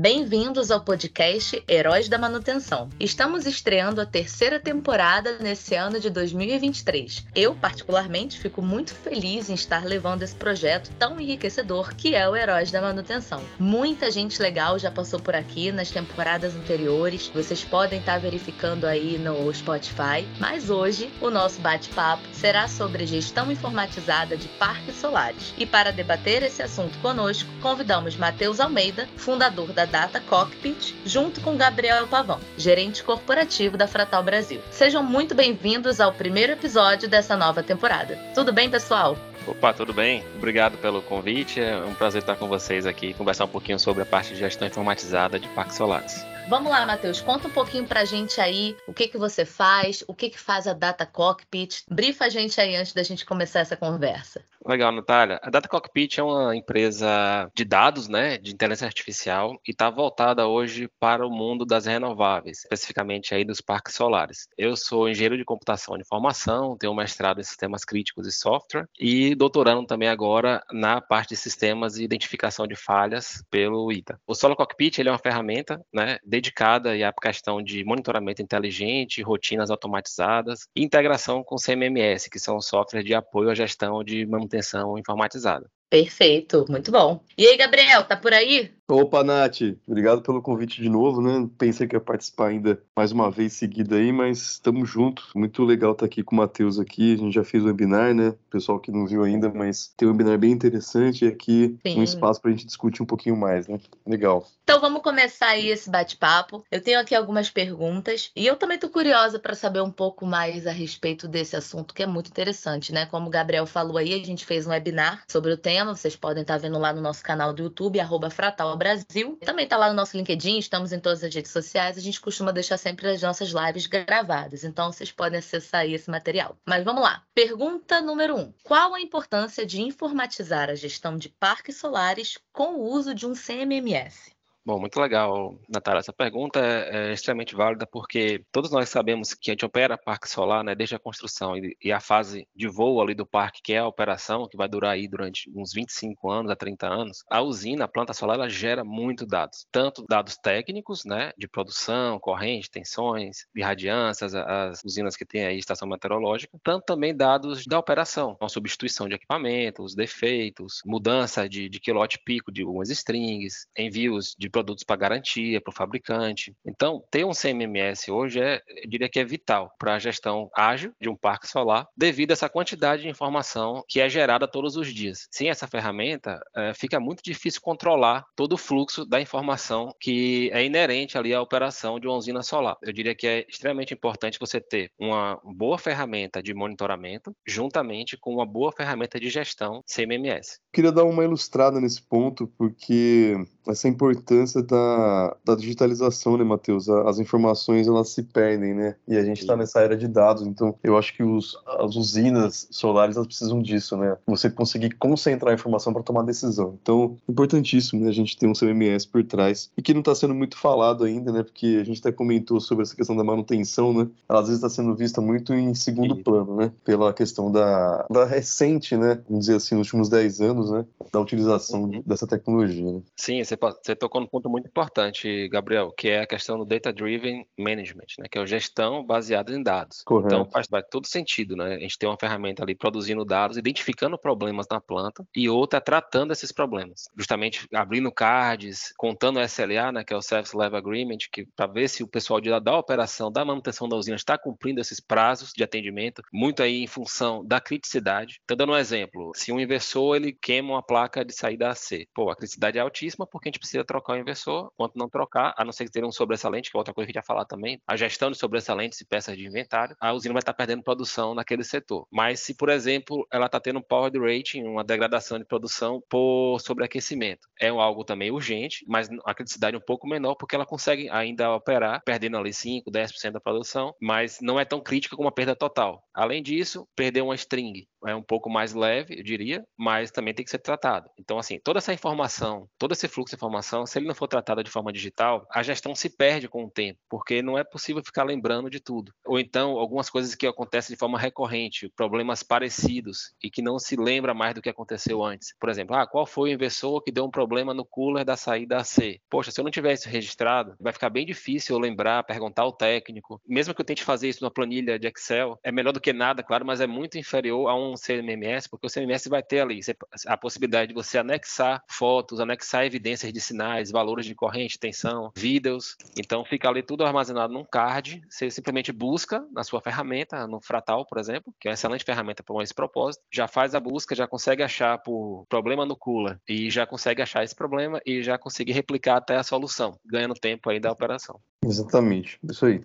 Bem-vindos ao podcast Heróis da Manutenção. Estamos estreando a terceira temporada nesse ano de 2023. Eu, particularmente, fico muito feliz em estar levando esse projeto tão enriquecedor que é o Heróis da Manutenção. Muita gente legal já passou por aqui nas temporadas anteriores, vocês podem estar verificando aí no Spotify, mas hoje o nosso bate-papo será sobre gestão informatizada de parques solares. E para debater esse assunto conosco, convidamos Matheus Almeida, fundador da Data Cockpit, junto com Gabriel Pavão, gerente corporativo da Fratal Brasil. Sejam muito bem-vindos ao primeiro episódio dessa nova temporada. Tudo bem, pessoal? Opa, tudo bem? Obrigado pelo convite. É um prazer estar com vocês aqui, conversar um pouquinho sobre a parte de gestão informatizada de parques solares. Vamos lá, Matheus, conta um pouquinho pra gente aí o que que você faz, o que que faz a Data Cockpit. Brifa a gente aí antes da gente começar essa conversa. Legal, Natália. A Data Cockpit é uma empresa de dados, né, de inteligência artificial e está voltada hoje para o mundo das renováveis, especificamente aí dos parques solares. Eu sou engenheiro de computação de informação, tenho mestrado em sistemas críticos e software e doutorando também agora na parte de sistemas e identificação de falhas pelo ITA. O Solar Cockpit ele é uma ferramenta, né, dedicada à questão de monitoramento inteligente, rotinas automatizadas integração com CMMS, que são softwares de apoio à gestão de manutenção informatizada. Perfeito, muito bom. E aí, Gabriel, tá por aí? Opa, Nath, obrigado pelo convite de novo, né? Pensei que ia participar ainda mais uma vez seguida aí, mas estamos juntos. Muito legal estar aqui com o Matheus aqui. A gente já fez o webinar, né? Pessoal que não viu ainda, mas tem um webinar bem interessante e aqui Sim. um espaço para a gente discutir um pouquinho mais, né? Legal. Então vamos começar aí esse bate-papo. Eu tenho aqui algumas perguntas e eu também tô curiosa para saber um pouco mais a respeito desse assunto que é muito interessante, né? Como o Gabriel falou aí, a gente fez um webinar sobre o tema tema, vocês podem estar vendo lá no nosso canal do YouTube, arroba Fratal Brasil. Também está lá no nosso LinkedIn, estamos em todas as redes sociais. A gente costuma deixar sempre as nossas lives gravadas, então vocês podem acessar aí esse material. Mas vamos lá. Pergunta número 1. Um. Qual a importância de informatizar a gestão de parques solares com o uso de um CMMS? Bom, muito legal, Natália. Essa pergunta é, é, extremamente válida porque todos nós sabemos que a gente opera parque solar, né, desde a construção e, e, a fase de voo ali do parque, que é a operação, que vai durar aí durante uns 25 anos a 30 anos. A usina, a planta solar, ela gera muito dados, tanto dados técnicos, né, de produção, corrente, tensões, irradiâncias, as usinas que tem aí estação meteorológica, tanto também dados da operação, a substituição de equipamentos, defeitos, mudança de, de quilowatt pico de algumas strings, envios de produtos para garantia, para o fabricante. Então, ter um CMMS hoje é, eu diria que é vital para a gestão ágil de um parque solar, devido a essa quantidade de informação que é gerada todos os dias. Sem essa ferramenta, é, fica muito difícil controlar todo o fluxo da informação que é inerente ali à operação de uma usina solar. Eu diria que é extremamente importante você ter uma boa ferramenta de monitoramento, juntamente com uma boa ferramenta de gestão CMMS. Queria dar uma ilustrada nesse ponto, porque essa importância da, da digitalização, né, Matheus? As informações, elas se perdem, né? E a gente está nessa era de dados, então eu acho que os, as usinas solares, elas precisam disso, né? Você conseguir concentrar a informação para tomar decisão. Então, importantíssimo, né? A gente ter um CMMS por trás. E que não está sendo muito falado ainda, né? Porque a gente até comentou sobre essa questão da manutenção, né? Ela às vezes está sendo vista muito em segundo Sim. plano, né? Pela questão da, da recente, né? Vamos dizer assim, nos últimos 10 anos, né, da utilização uhum. dessa tecnologia. Né? Sim, você, você tocou num ponto muito importante, Gabriel, que é a questão do data-driven management, né, que é a gestão baseada em dados. Correto. Então faz, faz todo sentido, né, a gente tem uma ferramenta ali produzindo dados, identificando problemas na planta e outra tratando esses problemas, justamente abrindo cards, contando o SLA, né, que é o Service Level Agreement, que para ver se o pessoal de, da operação, da manutenção da usina está cumprindo esses prazos de atendimento, muito aí em função da criticidade. Então, dando um exemplo, se um inversor ele queima uma placa de saída AC. Pô, a criticidade é altíssima porque a gente precisa trocar o inversor. Quanto não trocar, a não ser que tenha um sobressalente, que é outra coisa que a gente vai falar também, a gestão de sobressalentes e peças de inventário, a usina vai estar perdendo produção naquele setor. Mas se, por exemplo, ela está tendo um power rating, uma degradação de produção por sobreaquecimento, é algo também urgente, mas a criticidade é um pouco menor porque ela consegue ainda operar, perdendo ali 5, 10% da produção, mas não é tão crítica como a perda total. Além disso, perder uma string, é um pouco mais leve, eu diria, mas também tem que ser tratado. Então, assim, toda essa informação, todo esse fluxo de informação, se ele não for tratado de forma digital, a gestão se perde com o tempo, porque não é possível ficar lembrando de tudo. Ou então, algumas coisas que acontecem de forma recorrente, problemas parecidos e que não se lembra mais do que aconteceu antes. Por exemplo, ah, qual foi o inversor que deu um problema no cooler da saída C? Poxa, se eu não tiver isso registrado, vai ficar bem difícil eu lembrar, perguntar ao técnico. Mesmo que eu tente fazer isso numa planilha de Excel, é melhor do que nada, claro, mas é muito inferior a um CMMS, porque o CMMS vai ter ali a possibilidade de você anexar fotos, anexar evidências de sinais, valores de corrente, tensão, vídeos. Então fica ali tudo armazenado num card. Você simplesmente busca na sua ferramenta, no Fratal, por exemplo, que é uma excelente ferramenta para esse propósito, já faz a busca, já consegue achar por problema no cooler e já consegue achar esse problema e já consegue replicar até a solução, ganhando tempo aí da operação. Exatamente, isso aí.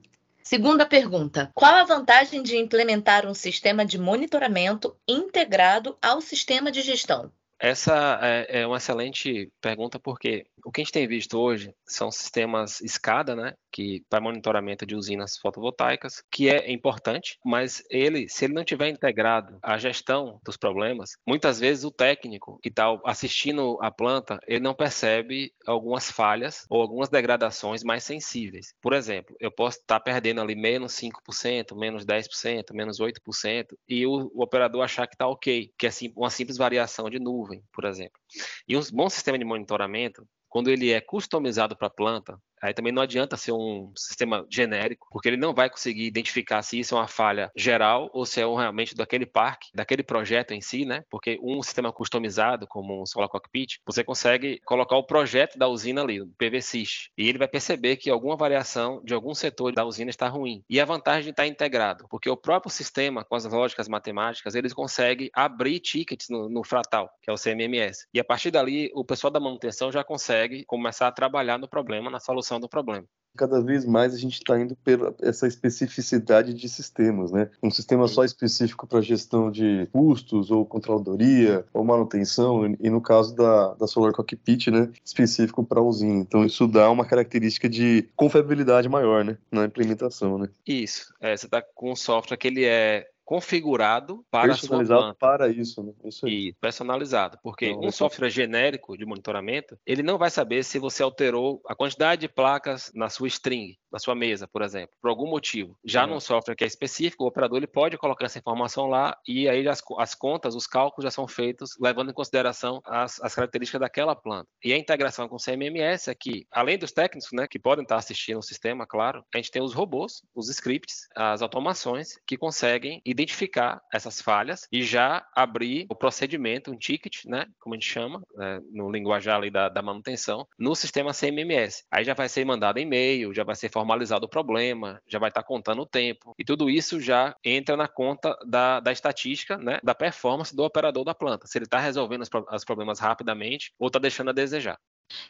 Segunda pergunta: qual a vantagem de implementar um sistema de monitoramento integrado ao sistema de gestão? Essa é, é uma excelente pergunta porque o que a gente tem visto hoje são sistemas SCADA, né, que para monitoramento de usinas fotovoltaicas, que é importante, mas ele, se ele não tiver integrado a gestão dos problemas, muitas vezes o técnico que está assistindo a planta, ele não percebe algumas falhas ou algumas degradações mais sensíveis. Por exemplo, eu posso estar tá perdendo ali menos 5%, menos 10%, menos 8%, e o, o operador achar que está ok, que é uma simples variação de nuvem, por exemplo. E um bom sistema de monitoramento quando ele é customizado para a planta, Aí também não adianta ser um sistema genérico, porque ele não vai conseguir identificar se isso é uma falha geral ou se é um, realmente daquele parque, daquele projeto em si, né? Porque um sistema customizado, como um Solar Cockpit, você consegue colocar o projeto da usina ali, o PVSys, e ele vai perceber que alguma variação de algum setor da usina está ruim. E a vantagem de estar integrado, porque o próprio sistema, com as lógicas matemáticas, eles conseguem abrir tickets no, no Fratal, que é o CMMS. E a partir dali, o pessoal da manutenção já consegue começar a trabalhar no problema, na solução do problema. Cada vez mais a gente está indo pela essa especificidade de sistemas, né? Um sistema só específico para gestão de custos ou controladoria ou manutenção, e no caso da, da Solar Cockpit, né? Específico para usina. Então isso dá uma característica de confiabilidade maior, né? Na implementação, né? Isso. É, você está com um software que ele é configurado para personalizado a sua para isso, né? Isso aí. E personalizado, porque então, um software genérico de monitoramento, ele não vai saber se você alterou a quantidade de placas na sua string, na sua mesa, por exemplo, por algum motivo. Já é. num software que é específico, o operador ele pode colocar essa informação lá e aí as, as contas, os cálculos já são feitos levando em consideração as, as características daquela planta. E a integração com o CMMS é que, além dos técnicos, né, que podem estar assistindo o sistema, claro, a gente tem os robôs, os scripts, as automações que conseguem identificar essas falhas e já abrir o procedimento, um ticket, né, como a gente chama, né, no linguajar ali da, da, manutenção, no sistema CMMS. Aí já vai ser mandado e-mail, já vai ser formalizado o problema, já vai estar contando o tempo. E tudo isso já entra na conta da, da estatística, né, da performance do operador da planta. Se ele está resolvendo os, os problemas rapidamente ou está deixando a desejar.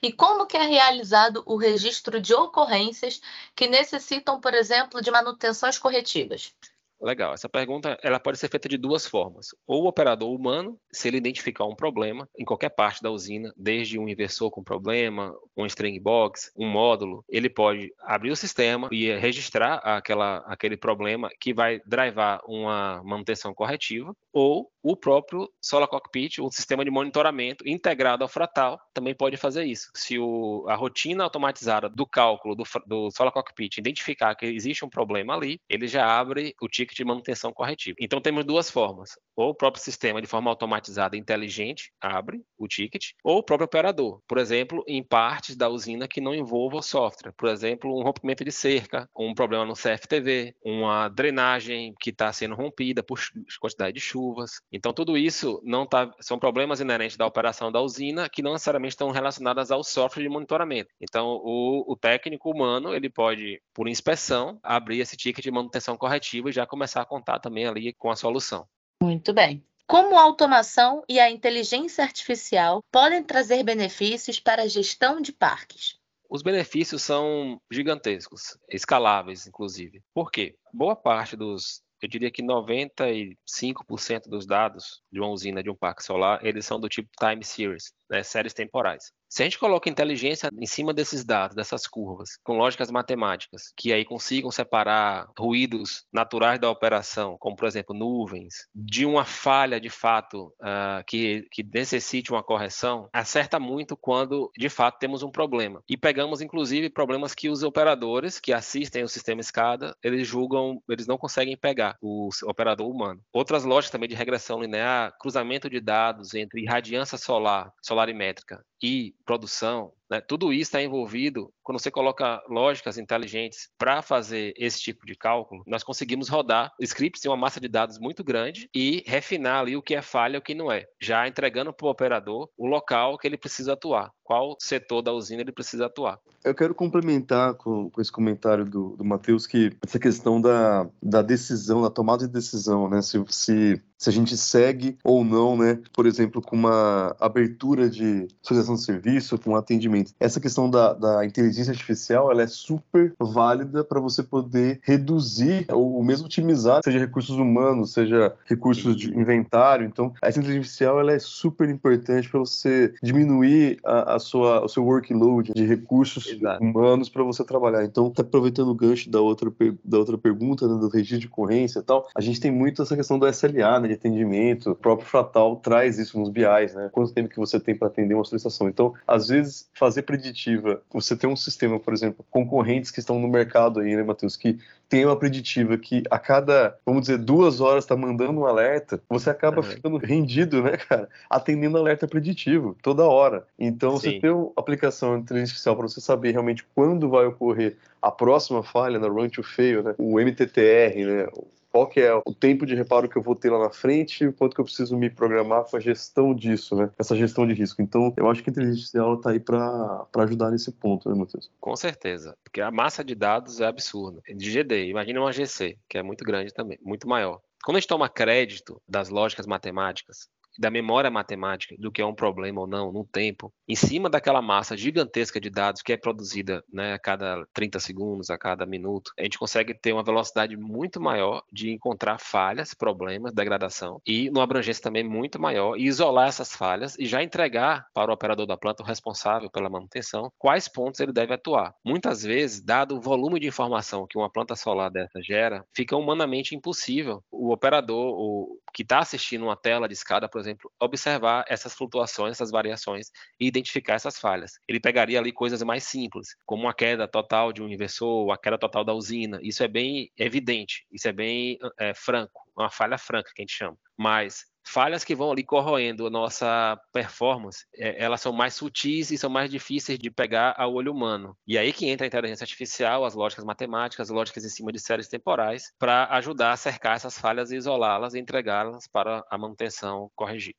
E como que é realizado o registro de ocorrências que necessitam, por exemplo, de manutenções corretivas? Legal. Essa pergunta ela pode ser feita de duas formas. Ou o operador humano, se ele identificar um problema em qualquer parte da usina, desde um inversor com problema, um string box, um módulo, ele pode abrir o sistema e registrar aquela, aquele problema que vai drivar uma manutenção corretiva, ou o próprio Solar Cockpit, o sistema de monitoramento integrado ao Fratal, também pode fazer isso. Se o, a rotina automatizada do cálculo do, do Solar Cockpit identificar que existe um problema ali, ele já abre o ticket de manutenção corretiva. Então temos duas formas. Ou o próprio sistema, de forma automatizada inteligente, abre o ticket, ou o próprio operador. Por exemplo, em partes da usina que não envolva o software. Por exemplo, um rompimento de cerca, um problema no CFTV, uma drenagem que está sendo rompida por quantidade de chuvas. Então, tudo isso não tá, são problemas inerentes da operação da usina que não necessariamente estão relacionadas ao software de monitoramento. Então, o, o técnico humano ele pode, por inspeção, abrir esse ticket de manutenção corretiva e já começar a contar também ali com a solução. Muito bem. Como a automação e a inteligência artificial podem trazer benefícios para a gestão de parques? Os benefícios são gigantescos, escaláveis, inclusive. Por quê? Boa parte dos eu diria que 95% dos dados de uma usina, de um parque solar, eles são do tipo time series, né, séries temporais. Se a gente coloca inteligência em cima desses dados, dessas curvas, com lógicas matemáticas, que aí consigam separar ruídos naturais da operação, como por exemplo nuvens, de uma falha de fato uh, que, que necessite uma correção, acerta muito quando de fato temos um problema. E pegamos inclusive problemas que os operadores que assistem o sistema SCADA, eles julgam, eles não conseguem pegar o operador humano. Outras lógicas também de regressão linear, cruzamento de dados entre irradiância solar, solarimétrica e produção, né? tudo isso está envolvido quando você coloca lógicas inteligentes para fazer esse tipo de cálculo, nós conseguimos rodar scripts em uma massa de dados muito grande e refinar ali o que é falha e o que não é, já entregando para o operador o local que ele precisa atuar, qual setor da usina ele precisa atuar. Eu quero complementar com, com esse comentário do, do Matheus que essa questão da, da decisão, da tomada de decisão, né? Se, se, se a gente segue ou não, né? Por exemplo, com uma abertura de associação de serviço, com atendimento. Essa questão da, da inteligência inteligência artificial ela é super válida para você poder reduzir ou mesmo otimizar, seja recursos humanos, seja recursos de inventário. Então, a inteligência artificial ela é super importante para você diminuir a, a, sua, o seu workload de recursos Exato. humanos para você trabalhar. Então, tá aproveitando o gancho da outra, da outra pergunta, né, do registro de ocorrência e tal, a gente tem muito essa questão do SLA, né, de atendimento. O próprio Fratal traz isso nos BIs, né? Quanto tempo que você tem para atender uma solicitação. Então, às vezes, fazer preditiva, você tem um sistema, por exemplo, concorrentes que estão no mercado aí, né, Matheus, que tem uma preditiva que a cada, vamos dizer, duas horas está mandando um alerta, você acaba ficando rendido, né, cara? Atendendo alerta preditivo toda hora. Então, Sim. você tem uma aplicação de inteligência artificial para você saber realmente quando vai ocorrer a próxima falha na run to fail, né? O MTTR, né? Qual que é o tempo de reparo que eu vou ter lá na frente o quanto que eu preciso me programar com a gestão disso, né? Essa gestão de risco. Então, eu acho que a inteligência artificial está aí para ajudar nesse ponto, né, Matheus? Com certeza, porque a massa de dados é absurda. De GD, imagina uma GC, que é muito grande também, muito maior. Quando a gente toma crédito das lógicas matemáticas, da memória matemática do que é um problema ou não no tempo, em cima daquela massa gigantesca de dados que é produzida né, a cada 30 segundos, a cada minuto, a gente consegue ter uma velocidade muito maior de encontrar falhas, problemas, degradação e numa abrangência também muito maior e isolar essas falhas e já entregar para o operador da planta, o responsável pela manutenção, quais pontos ele deve atuar. Muitas vezes, dado o volume de informação que uma planta solar dessa gera, fica humanamente impossível o operador o, que está assistindo uma tela de escada, por exemplo, observar essas flutuações, essas variações e identificar essas falhas. Ele pegaria ali coisas mais simples, como a queda total de um inversor, a queda total da usina. Isso é bem evidente, isso é bem é, franco, uma falha franca que a gente chama. Mas falhas que vão ali corroendo a nossa performance, é, elas são mais sutis e são mais difíceis de pegar ao olho humano. E aí que entra a inteligência artificial, as lógicas matemáticas, as lógicas em cima de séries temporais, para ajudar a cercar essas falhas e isolá-las e entregá-las para a manutenção corrigida.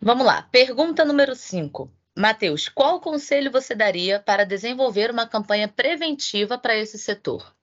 Vamos lá, pergunta número 5. Matheus, qual conselho você daria para desenvolver uma campanha preventiva para esse setor?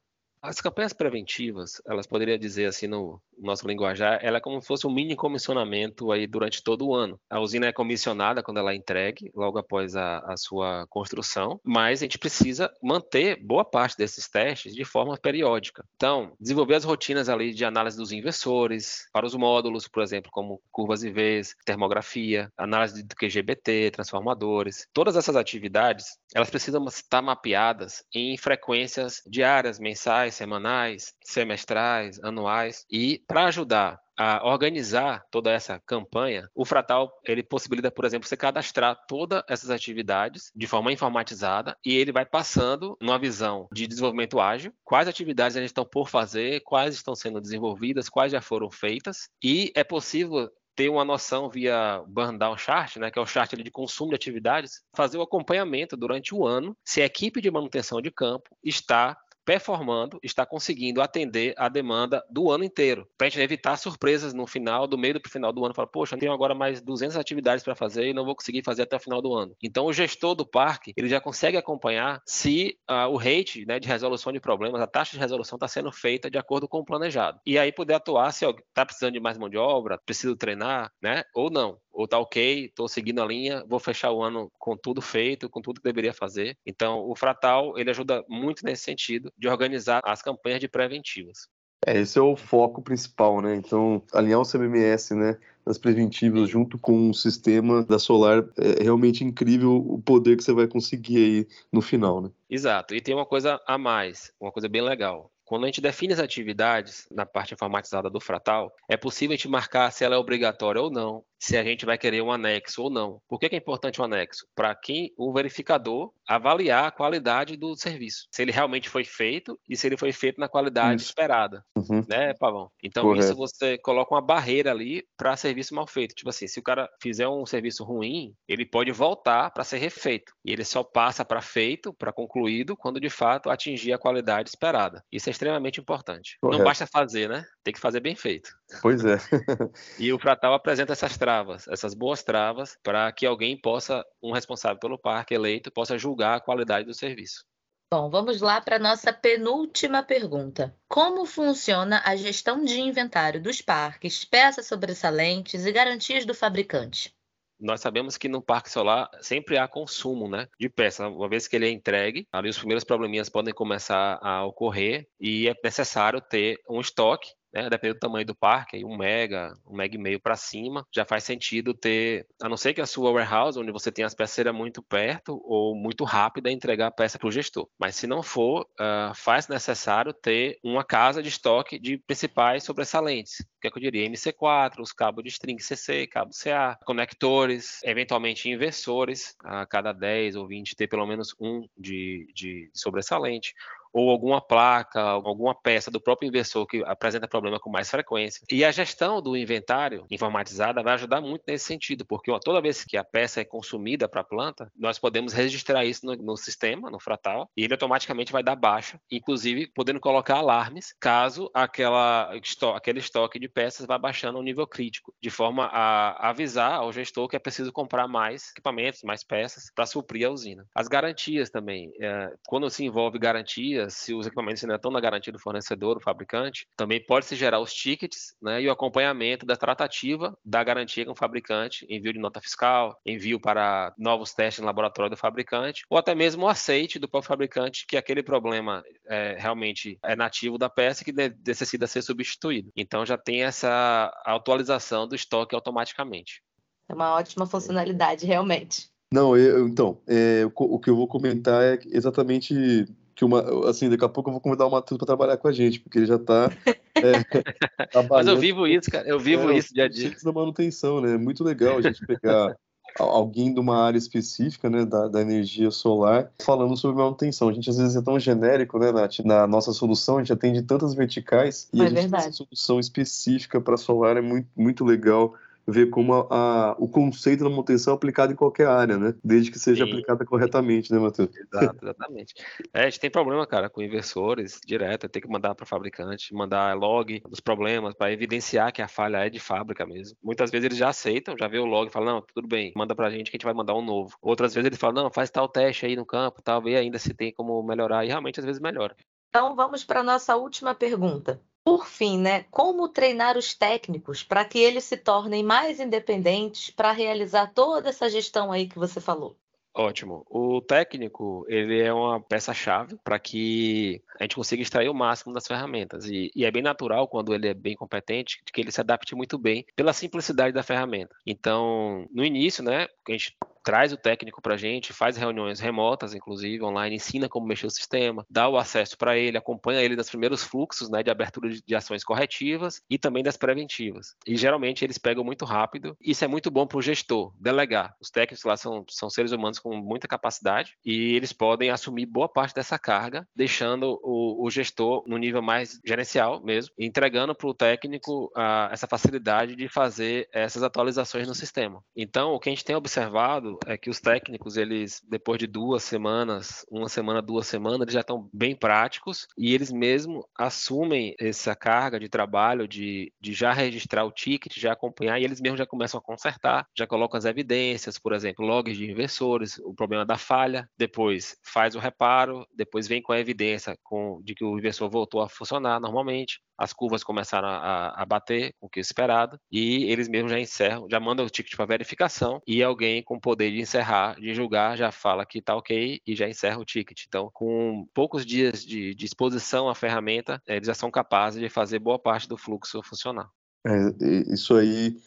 As campanhas preventivas, elas poderiam dizer assim no, nosso linguajar, ela é como se fosse um mini comissionamento aí durante todo o ano. A usina é comissionada quando ela é entregue, logo após a, a sua construção, mas a gente precisa manter boa parte desses testes de forma periódica. Então, desenvolver as rotinas ali de análise dos inversores, para os módulos, por exemplo, como curvas e Vs, termografia, análise do QGBT, transformadores. Todas essas atividades, elas precisam estar mapeadas em frequências diárias, mensais, semanais, semestrais, anuais e para ajudar a organizar toda essa campanha, o Fratal ele possibilita, por exemplo, você cadastrar todas essas atividades de forma informatizada e ele vai passando numa visão de desenvolvimento ágil, quais atividades ainda estão por fazer, quais estão sendo desenvolvidas, quais já foram feitas. E é possível ter uma noção via burn down chart, né, que é o chart de consumo de atividades, fazer o acompanhamento durante o ano se a equipe de manutenção de campo está performando, está conseguindo atender a demanda do ano inteiro, para a gente evitar surpresas no final, do meio para o final do ano, falar, poxa, tenho agora mais 200 atividades para fazer e não vou conseguir fazer até o final do ano. Então, o gestor do parque, ele já consegue acompanhar se uh, o rate né, de resolução de problemas, a taxa de resolução está sendo feita de acordo com o planejado. E aí poder atuar se está precisando de mais mão de obra, preciso treinar, né, ou não ou tá ok, estou seguindo a linha, vou fechar o ano com tudo feito, com tudo que deveria fazer. Então, o Fratal, ele ajuda muito nesse sentido de organizar as campanhas de preventivas. É, esse é o foco principal, né? Então, alinhar o CBMS, né? das preventivas junto com o sistema da Solar é realmente incrível o poder que você vai conseguir aí no final, né? Exato. E tem uma coisa a mais, uma coisa bem legal. Quando a gente define as atividades na parte informatizada do Fratal, é possível a gente marcar se ela é obrigatória ou não, se a gente vai querer um anexo ou não. Por que, é importante o um anexo? Para quem o verificador avaliar a qualidade do serviço, se ele realmente foi feito e se ele foi feito na qualidade isso. esperada, uhum. né, Pavão? Então Correto. isso você coloca uma barreira ali para serviço mal feito. Tipo assim, se o cara fizer um serviço ruim, ele pode voltar para ser refeito e ele só passa para feito, para concluído, quando de fato atingir a qualidade esperada. Isso é extremamente importante. Correto. Não basta fazer, né? Tem que fazer bem feito. Pois é. e o Fratal apresenta essas travas, essas boas travas, para que alguém possa, um responsável pelo parque eleito, possa julgar a qualidade do serviço. Bom, vamos lá para a nossa penúltima pergunta. Como funciona a gestão de inventário dos parques, peças sobressalentes e garantias do fabricante? Nós sabemos que no parque solar sempre há consumo né, de peça. Uma vez que ele é entregue, ali os primeiros probleminhas podem começar a ocorrer e é necessário ter um estoque né? Dependendo do tamanho do parque, um mega, um mega e meio para cima, já faz sentido ter, a não ser que a sua warehouse, onde você tem as peças, seja muito perto ou muito rápida, entregar a peça para o gestor. Mas se não for, uh, faz necessário ter uma casa de estoque de principais sobressalentes. O que, é que eu diria? MC4, os cabos de string CC, cabo CA, conectores, eventualmente inversores, a cada 10 ou 20 ter pelo menos um de, de sobressalente ou alguma placa, alguma peça do próprio inversor que apresenta problema com mais frequência. E a gestão do inventário informatizada vai ajudar muito nesse sentido, porque ó, toda vez que a peça é consumida para a planta, nós podemos registrar isso no, no, sistema, no Fratal, e ele automaticamente vai dar baixa, inclusive podendo colocar alarmes caso aquela, aquele estoque de peças vá baixando ao nível crítico, de forma a avisar ao gestor que é preciso comprar mais equipamentos, mais peças para suprir a usina. As garantias também, é, quando se envolve garantias, se os equipamentos ainda estão na garantia do fornecedor, do fabricante, também pode-se gerar os tickets né, e o acompanhamento da tratativa da garantia com o fabricante, envio de nota fiscal, envio para novos testes no laboratório do fabricante, ou até mesmo o aceite do próprio fabricante que aquele problema é, realmente é nativo da peça e que necessita ser substituído. Então já tem essa atualização do estoque automaticamente. É uma ótima funcionalidade, realmente. Não, eu, então, é, o que eu vou comentar é exatamente que uma, assim, daqui a pouco eu vou convidar o Matheus para trabalhar com a gente, porque ele já está é, Mas eu vivo isso, cara, eu vivo é, isso dia a dia. da manutenção, né? É muito legal a gente pegar alguém de uma área específica, né, da, da, energia solar, falando sobre manutenção. A gente às vezes é tão genérico, né, Nath? Na nossa solução, a gente atende tantas verticais e é a gente verdade. tem essa solução específica para solar, é muito, muito legal ver como a, a, o conceito da manutenção é aplicado em qualquer área, né? Desde que seja Sim. aplicada corretamente, né, Matheus? Exato, exatamente. É, a gente tem problema, cara, com inversores direto, tem que mandar para o fabricante, mandar log dos problemas para evidenciar que a falha é de fábrica mesmo. Muitas vezes eles já aceitam, já vê o log e falam, não, tudo bem, manda para a gente que a gente vai mandar um novo. Outras vezes eles falam, não, faz tal teste aí no campo, tal, vê ainda se tem como melhorar, e realmente às vezes melhora. Então vamos para a nossa última pergunta. Por fim, né, como treinar os técnicos para que eles se tornem mais independentes para realizar toda essa gestão aí que você falou? Ótimo. O técnico, ele é uma peça-chave para que a gente consiga extrair o máximo das ferramentas. E, e, é bem natural, quando ele é bem competente, que ele se adapte muito bem pela simplicidade da ferramenta. Então, no início, né, a gente traz o técnico para a gente, faz reuniões remotas, inclusive, online, ensina como mexer o sistema, dá o acesso para ele, acompanha ele nos primeiros fluxos né, de abertura de, ações corretivas e também das preventivas. E geralmente eles pegam muito rápido. Isso é muito bom para o gestor, delegar. Os técnicos lá são, são seres humanos com muita capacidade e eles podem assumir boa parte dessa carga, deixando o, o gestor no nível mais gerencial mesmo, entregando para o técnico uh, essa facilidade de fazer essas atualizações no sistema. Então, o que a gente tem observado é que os técnicos, eles, depois de duas semanas, uma semana, duas semanas, eles já estão bem práticos e eles mesmo assumem essa carga de trabalho de, de já registrar o ticket, já acompanhar, e eles mesmos já começam a consertar, já colocam as evidências, por exemplo, logs de inversores, o problema da falha, depois faz o reparo, depois vem com a evidência com, de que o inversor voltou a funcionar normalmente, as curvas começaram a, a bater com o que é esperado, e eles mesmos já encerram, já mandam o ticket para verificação, e alguém com poder de encerrar, de julgar, já fala que está ok e já encerra o ticket. Então, com poucos dias de, de exposição à ferramenta, eles já são capazes de fazer boa parte do fluxo funcionar. É, isso aí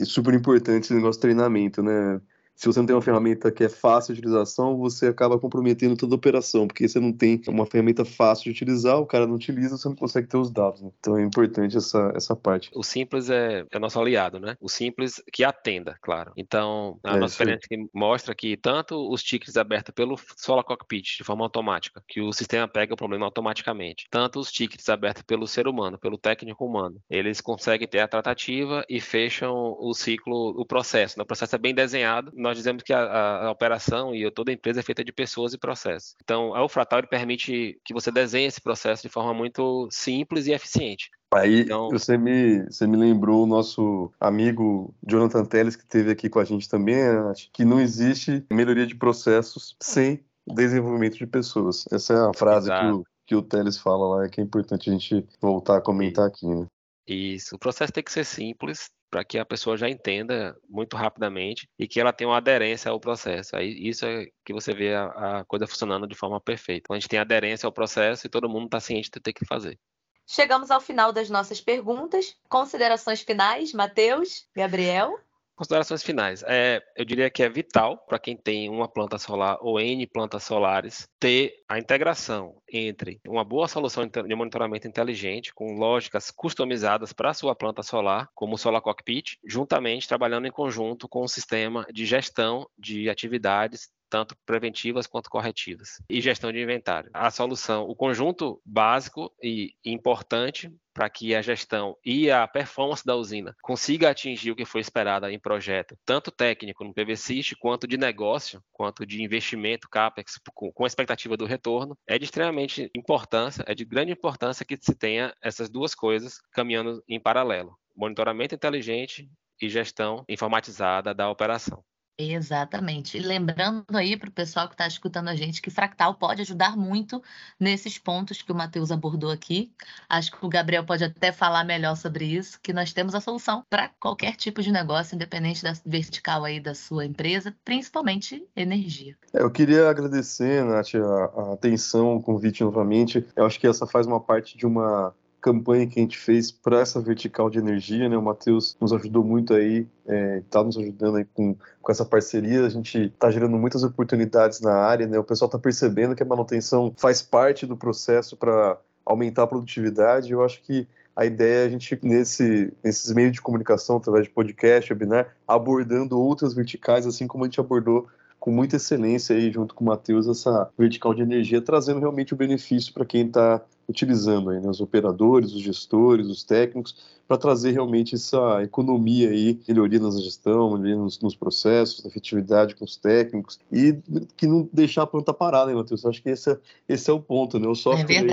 é super importante, esse negócio de treinamento, né? Se você não tem uma ferramenta que é fácil de utilização, você acaba comprometendo toda a operação, porque você não tem uma ferramenta fácil de utilizar, o cara não utiliza, você não consegue ter os dados. Né? Então é importante essa, essa parte. O simples é, é nosso aliado, né? O simples que atenda, claro. Então, a é, nossa experiência mostra que tanto os tickets abertos pelo Solar Cockpit de forma automática, que o sistema pega o problema automaticamente, tanto os tickets abertos pelo ser humano, pelo técnico humano, eles conseguem ter a tratativa e fecham o ciclo, o processo. Né? O processo é bem desenhado, nós dizemos que a, a, a, operação e toda a empresa é feita de pessoas e processos. Então, o Fratal ele permite que você desenhe esse processo de forma muito simples e eficiente. Aí então... você, me, você me lembrou o nosso amigo Jonathan Teles, que esteve aqui com a gente também, que não existe melhoria de processos sem desenvolvimento de pessoas. Essa é a frase que o, que o Teles fala lá, que é importante a gente voltar a comentar aqui, né? Isso, o processo tem que ser simples, para que a pessoa já entenda muito rapidamente e que ela tenha uma aderência ao processo. Aí isso é que você vê a, a coisa funcionando de forma perfeita. A gente tem aderência ao processo e todo mundo está ciente de ter que fazer. Chegamos ao final das nossas perguntas. Considerações finais, Matheus, Gabriel? Considerações finais. É, eu diria que é vital para quem tem uma planta solar ou N plantas solares ter a integração entre uma boa solução de monitoramento inteligente com lógicas customizadas para a sua planta solar, como o Solar Cockpit, juntamente trabalhando em conjunto com o sistema de gestão de atividades tanto preventivas quanto corretivas, e gestão de inventário. A solução, o conjunto básico e importante para que a gestão e a performance da usina consiga atingir o que foi esperado em projeto, tanto técnico no PVCIST, quanto de negócio, quanto de investimento, CAPEX, com a expectativa do retorno, é de extremamente importância, é de grande importância que se tenha essas duas coisas caminhando em paralelo. Monitoramento inteligente e gestão informatizada da operação. Exatamente. E lembrando aí para o pessoal que está escutando a gente que Fractal pode ajudar muito nesses pontos que o Matheus abordou aqui. Acho que o Gabriel pode até falar melhor sobre isso, que nós temos a solução para qualquer tipo de negócio, independente da vertical aí da sua empresa, principalmente energia. É, eu queria agradecer, Nath, a, a atenção, o convite novamente. Eu acho que essa faz uma parte de uma campanha que a gente fez para essa vertical de energia, né? O Matheus nos ajudou muito aí, está é, tá nos ajudando aí com, com essa parceria. A gente está gerando muitas oportunidades na área, né? O pessoal está percebendo que a manutenção faz parte do processo para aumentar a produtividade. Eu acho que a ideia é a gente, nesse, nesses meios de comunicação, através de podcast, webinar, abordando outras verticais, assim como a gente abordou com muita excelência aí, junto com o Matheus, essa vertical de energia, trazendo realmente o benefício para quem está utilizando aí, né, os operadores, os gestores, os técnicos, para trazer realmente essa economia aí, melhoria na gestão, melhoria nos, nos, processos, na efetividade com os técnicos e que não deixar a planta parada, né, Matheus? Acho que esse é, esse é o ponto, né? O software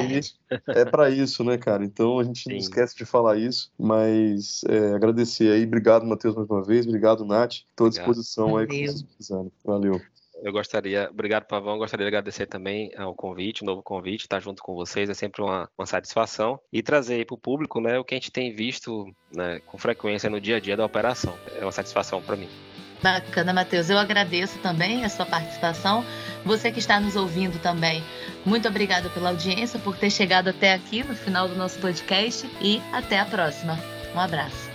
é, é para isso, né, cara? Então a gente Sim. não esquece de falar isso, mas é, agradecer aí, obrigado, Matheus, mais uma vez, obrigado, Nath, estou à disposição Valeu. aí que vocês precisarem. Valeu eu gostaria, obrigado Pavão, gostaria de agradecer também ao convite, o novo convite, estar junto com vocês é sempre uma, uma satisfação e trazer para o público né, o que a gente tem visto né, com frequência no dia a dia da operação. É uma satisfação para mim. Bacana, Matheus. Eu agradeço também a sua participação. Você que está nos ouvindo também, muito obrigado pela audiência, por ter chegado até aqui no final do nosso podcast e até a próxima. Um abraço.